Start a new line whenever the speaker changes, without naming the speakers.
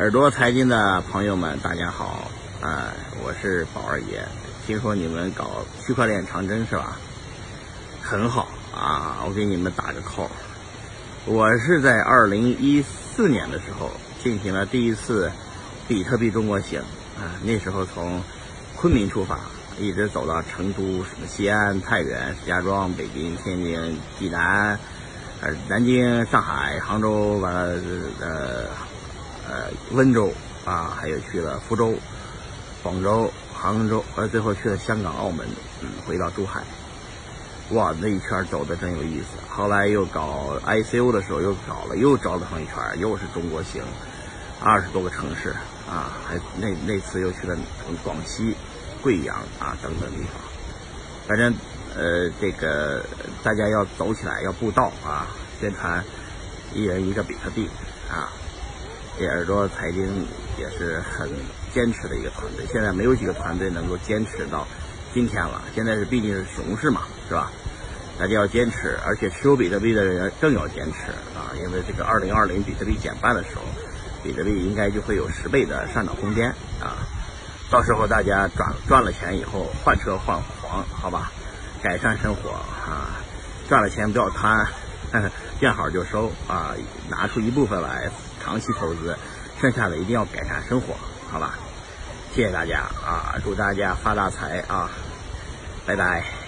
耳朵财经的朋友们，大家好，啊，我是宝二爷。听说你们搞区块链长征是吧？很好啊，我给你们打个 call。我是在二零一四年的时候进行了第一次比特币中国行啊，那时候从昆明出发，一直走到成都、什么西安、太原、石家庄、北京、天津、济南，呃，南京、上海、杭州，完了呃。呃，温州啊，还有去了福州、广州、杭州，呃，最后去了香港、澳门，嗯，回到珠海。哇，那一圈走的真有意思。后来又搞 ICO 的时候，又搞了，又找了上一圈，又是中国行，二十多个城市啊，还那那次又去了广西、贵阳啊等等地方。反正呃，这个大家要走起来，要布道啊，宣传一人一个比特币啊。耳朵财经也是很坚持的一个团队，现在没有几个团队能够坚持到今天了。现在是毕竟是熊市嘛，是吧？大家要坚持，而且持有比特币的人更要坚持啊！因为这个二零二零比特币减半的时候，比特币应该就会有十倍的上涨空间啊！到时候大家赚赚了钱以后换车换房，好吧？改善生活啊！赚了钱不要贪，见好就收啊！拿出一部分来。长期投资，剩下的一定要改善生活，好吧？谢谢大家啊！祝大家发大财啊！拜拜。